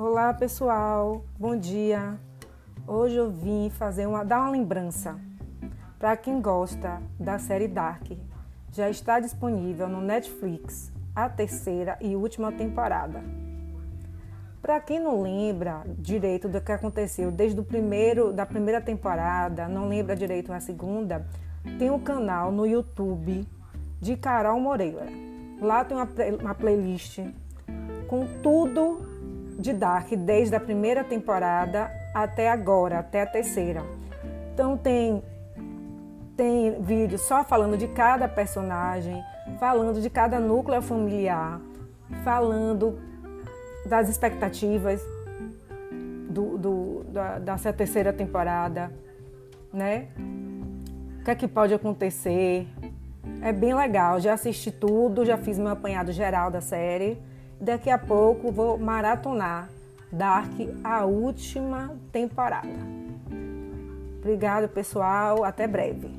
Olá pessoal, bom dia. Hoje eu vim fazer uma dar uma lembrança para quem gosta da série Dark. Já está disponível no Netflix a terceira e última temporada. Para quem não lembra direito do que aconteceu desde o primeiro da primeira temporada, não lembra direito a segunda, tem um canal no YouTube de Carol Moreira. Lá tem uma, uma playlist com tudo de Dark desde a primeira temporada até agora, até a terceira. Então tem tem vídeo só falando de cada personagem, falando de cada núcleo familiar, falando das expectativas do, do da, dessa terceira temporada, né? O que é que pode acontecer? É bem legal. Já assisti tudo, já fiz meu apanhado geral da série. Daqui a pouco vou maratonar Dark, a última temporada. Obrigado, pessoal. Até breve.